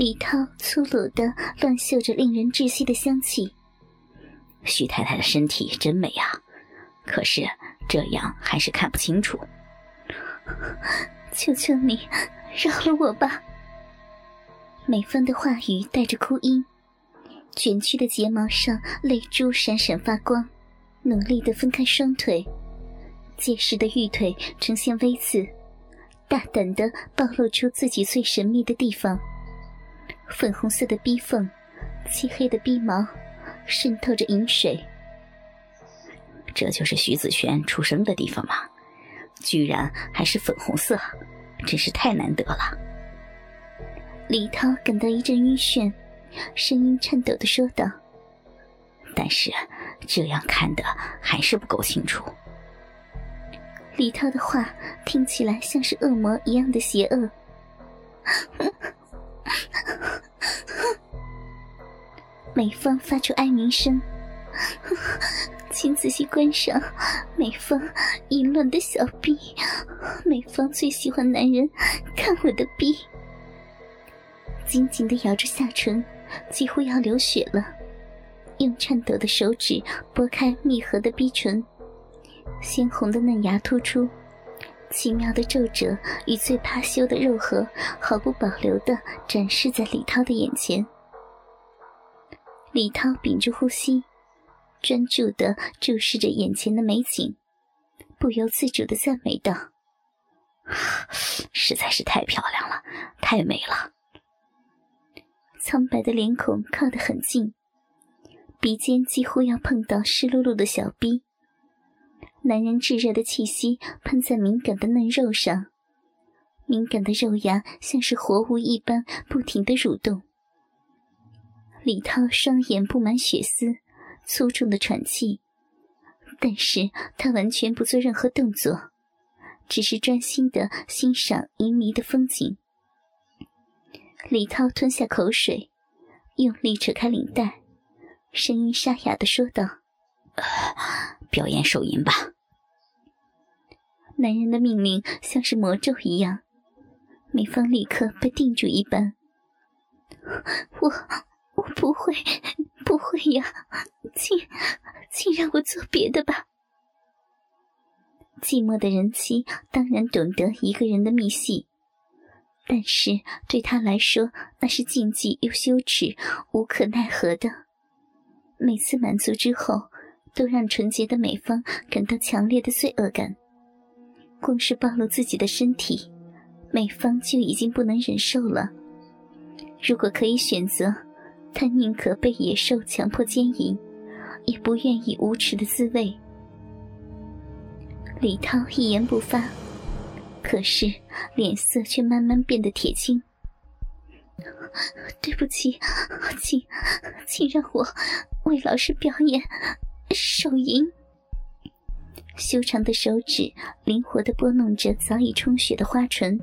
李涛粗鲁的乱嗅着令人窒息的香气。徐太太的身体真美啊，可是这样还是看不清楚。求求你，饶了我吧！美芬的话语带着哭音，卷曲的睫毛上泪珠闪闪发光，努力的分开双腿，结实的玉腿呈现微刺，大胆的暴露出自己最神秘的地方。粉红色的逼缝，漆黑的逼毛，渗透着银水。这就是徐子轩出生的地方吗？居然还是粉红色，真是太难得了。李涛感到一阵晕眩，声音颤抖的说道：“但是这样看的还是不够清楚。”李涛的话听起来像是恶魔一样的邪恶。美芳发出哀鸣声，请仔细观赏美芳淫乱的小臂。美芳最喜欢男人看我的臂，紧紧的咬着下唇，几乎要流血了。用颤抖的手指拨开密合的逼唇，鲜红的嫩芽突出。奇妙的皱褶与最怕羞的肉核，毫不保留地展示在李涛的眼前。李涛屏住呼吸，专注地注视着眼前的美景，不由自主地赞美道：“实在是太漂亮了，太美了。”苍白的脸孔靠得很近，鼻尖几乎要碰到湿漉漉的小逼。男人炙热的气息喷在敏感的嫩肉上，敏感的肉芽像是活物一般不停的蠕动。李涛双眼布满血丝，粗重的喘气，但是他完全不做任何动作，只是专心的欣赏旖旎的风景。李涛吞下口水，用力扯开领带，声音沙哑的说道。表演手淫吧。男人的命令像是魔咒一样，美芳立刻被定住一般。我我不会，不会呀，请请让我做别的吧。寂寞的人妻当然懂得一个人的秘戏，但是对他来说那是禁忌又羞耻，无可奈何的。每次满足之后。都让纯洁的美芳感到强烈的罪恶感。光是暴露自己的身体，美芳就已经不能忍受了。如果可以选择，她宁可被野兽强迫奸淫，也不愿意无耻的滋味。李涛一言不发，可是脸色却慢慢变得铁青。对不起，请，请让我为老师表演。手淫，修长的手指灵活地拨弄着早已充血的花唇，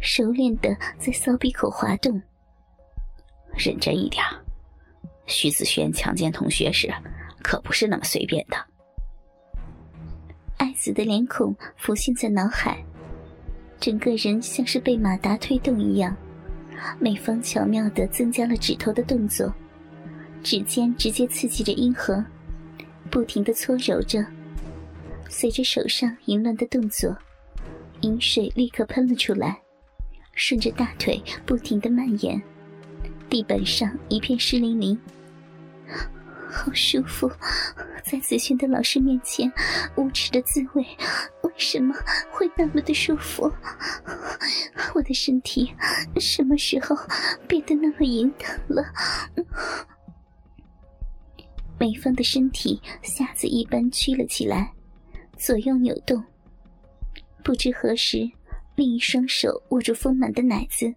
熟练地在骚逼口滑动。认真一点，徐子轩强奸同学时可不是那么随便的。爱子的脸孔浮现在脑海，整个人像是被马达推动一样。美芳巧妙地增加了指头的动作，指尖直接刺激着阴核。不停的搓揉着，随着手上淫乱的动作，饮水立刻喷了出来，顺着大腿不停的蔓延，地板上一片湿淋淋。好舒服，在子轩的老师面前，无耻的滋味，为什么会那么的舒服？我的身体什么时候变得那么淫荡了？美芳的身体匣子一般曲了起来，左右扭动。不知何时，另一双手握住丰满的奶子，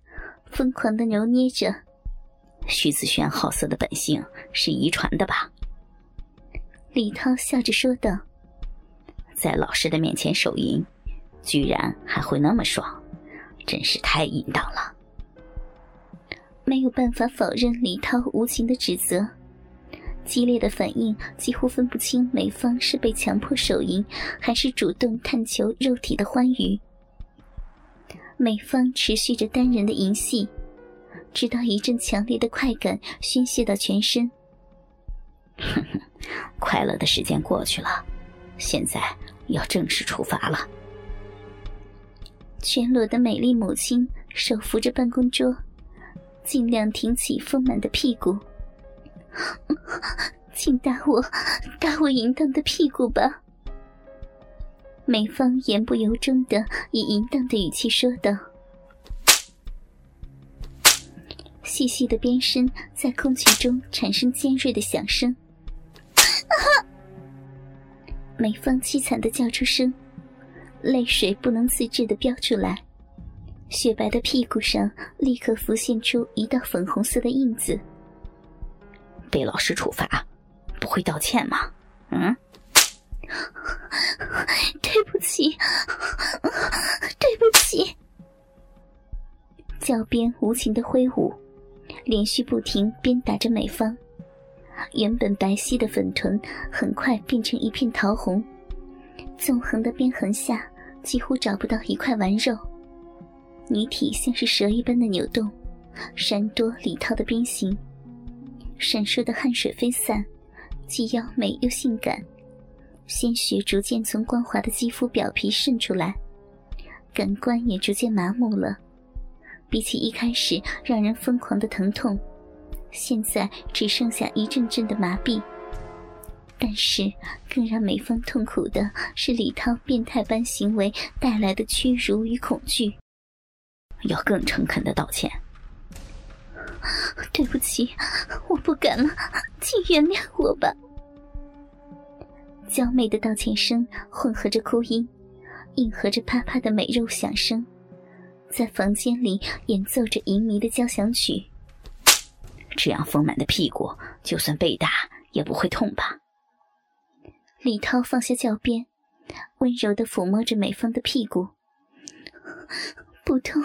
疯狂的揉捏着，徐子轩好色的本性是遗传的吧？李涛笑着说道：“在老师的面前手淫，居然还会那么爽，真是太淫荡了。”没有办法否认李涛无情的指责。激烈的反应几乎分不清美芳是被强迫手淫，还是主动探求肉体的欢愉。美芳持续着单人的淫戏，直到一阵强烈的快感宣泄到全身。哼哼，快乐的时间过去了，现在要正式出发了。全裸的美丽母亲手扶着办公桌，尽量挺起丰满的屁股。请打我，打我淫荡的屁股吧！美芳言不由衷的以淫荡的语气说道。细细的鞭声在空气中产生尖锐的响声。美芳凄惨的叫出声，泪水不能自制的飙出来，雪白的屁股上立刻浮现出一道粉红色的印子。被老师处罚，不会道歉吗？嗯，对不起，对不起。脚边无情的挥舞，连续不停鞭打着美方。原本白皙的粉臀很快变成一片桃红，纵横的鞭痕下几乎找不到一块完肉。女体像是蛇一般的扭动，闪躲李涛的鞭刑。闪烁的汗水飞散，既妖美又性感，鲜血逐渐从光滑的肌肤表皮渗出来，感官也逐渐麻木了。比起一开始让人疯狂的疼痛，现在只剩下一阵阵的麻痹。但是，更让美芳痛苦的是李涛变态般行为带来的屈辱与恐惧。要更诚恳的道歉。对不起，我不敢了，请原谅我吧。娇媚的道歉声混合着哭音，应和着啪啪的美肉响声，在房间里演奏着淫靡的交响曲。这样丰满的屁股，就算被打也不会痛吧？李涛放下教鞭，温柔的抚摸着美芳的屁股，不痛，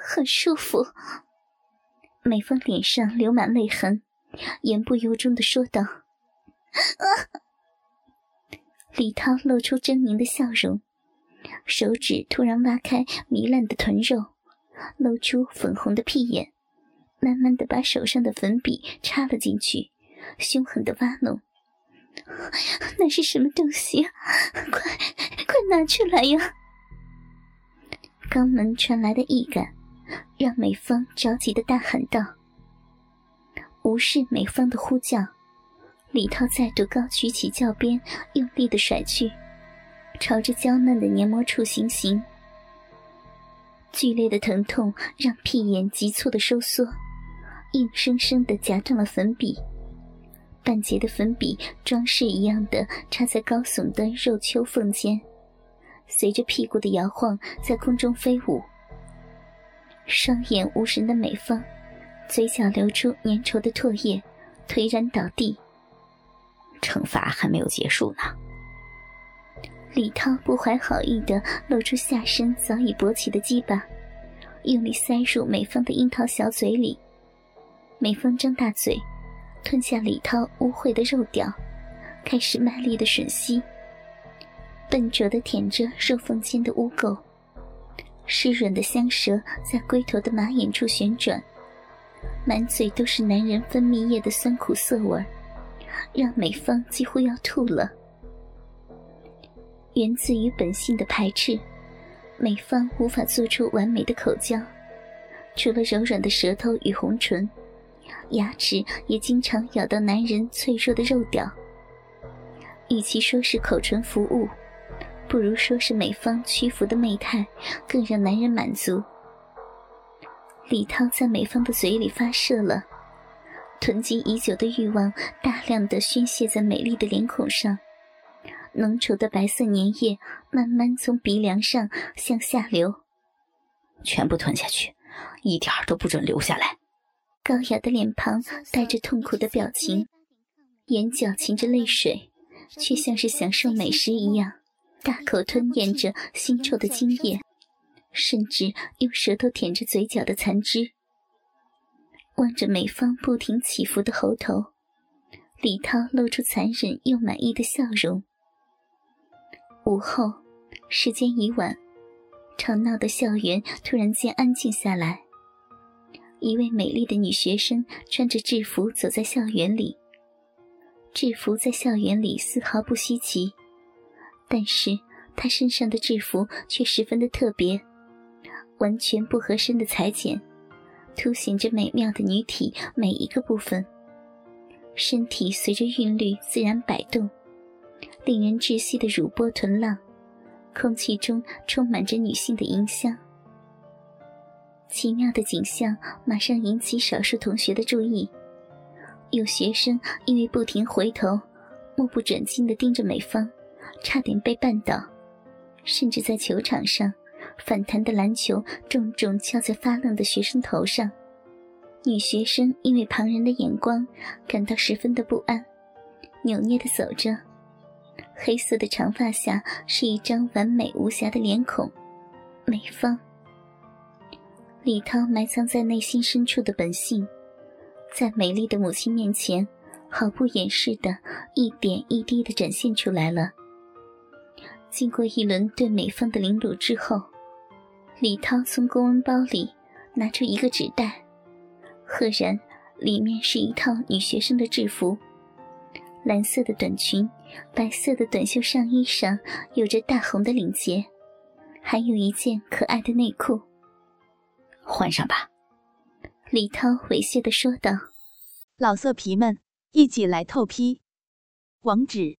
很舒服。美芳脸上流满泪痕，言不由衷的说道：“啊李涛露出狰狞的笑容，手指突然挖开糜烂的臀肉，露出粉红的屁眼，慢慢的把手上的粉笔插了进去，凶狠的挖弄。那是什么东西？快快拿出来呀！”肛门传来的异感。让美芳着急的大喊道：“无视美芳的呼叫，李涛再度高举起教鞭，用力的甩去，朝着娇嫩的黏膜处行刑。剧烈的疼痛让屁眼急促的收缩，硬生生的夹断了粉笔，半截的粉笔装饰一样的插在高耸的肉丘缝间，随着屁股的摇晃在空中飞舞。”双眼无神的美芳，嘴角流出粘稠的唾液，颓然倒地。惩罚还没有结束呢。李涛不怀好意的露出下身早已勃起的鸡巴，用力塞入美芳的樱桃小嘴里。美芳张大嘴，吞下李涛污秽的肉屌，开始卖力的吮吸，笨拙的舔着肉缝间的污垢。湿润的香舌在龟头的马眼处旋转，满嘴都是男人分泌液的酸苦涩味让美芳几乎要吐了。源自于本性的排斥，美芳无法做出完美的口交，除了柔软的舌头与红唇，牙齿也经常咬到男人脆弱的肉屌。与其说是口唇服务。不如说是美方屈服的媚态，更让男人满足。李涛在美方的嘴里发射了，囤积已久的欲望大量的宣泄在美丽的脸孔上，浓稠的白色粘液慢慢从鼻梁上向下流，全部吞下去，一点都不准留下来。高雅的脸庞带着痛苦的表情，眼角噙着泪水，却像是享受美食一样，大口吞咽着腥臭的精液，甚至用舌头舔着嘴角的残汁。望着美方不停起伏的喉头，李涛露出残忍又满意的笑容。午后，时间已晚，吵闹的校园突然间安静下来。一位美丽的女学生穿着制服走在校园里。制服在校园里丝毫不稀奇，但是她身上的制服却十分的特别，完全不合身的裁剪。凸显着美妙的女体每一个部分，身体随着韵律自然摆动，令人窒息的乳波臀浪，空气中充满着女性的淫香。奇妙的景象马上引起少数同学的注意，有学生因为不停回头，目不转睛地盯着美方，差点被绊倒，甚至在球场上。反弹的篮球重重敲在发愣的学生头上，女学生因为旁人的眼光感到十分的不安，扭捏的走着，黑色的长发下是一张完美无瑕的脸孔，美芳。李涛埋藏在内心深处的本性，在美丽的母亲面前毫不掩饰的一点一滴的展现出来了。经过一轮对美方的凌辱之后。李涛从公文包里拿出一个纸袋，赫然里面是一套女学生的制服：蓝色的短裙，白色的短袖上衣上有着大红的领结，还有一件可爱的内裤。换上吧，李涛猥亵的说道。老色皮们，一起来透批！网址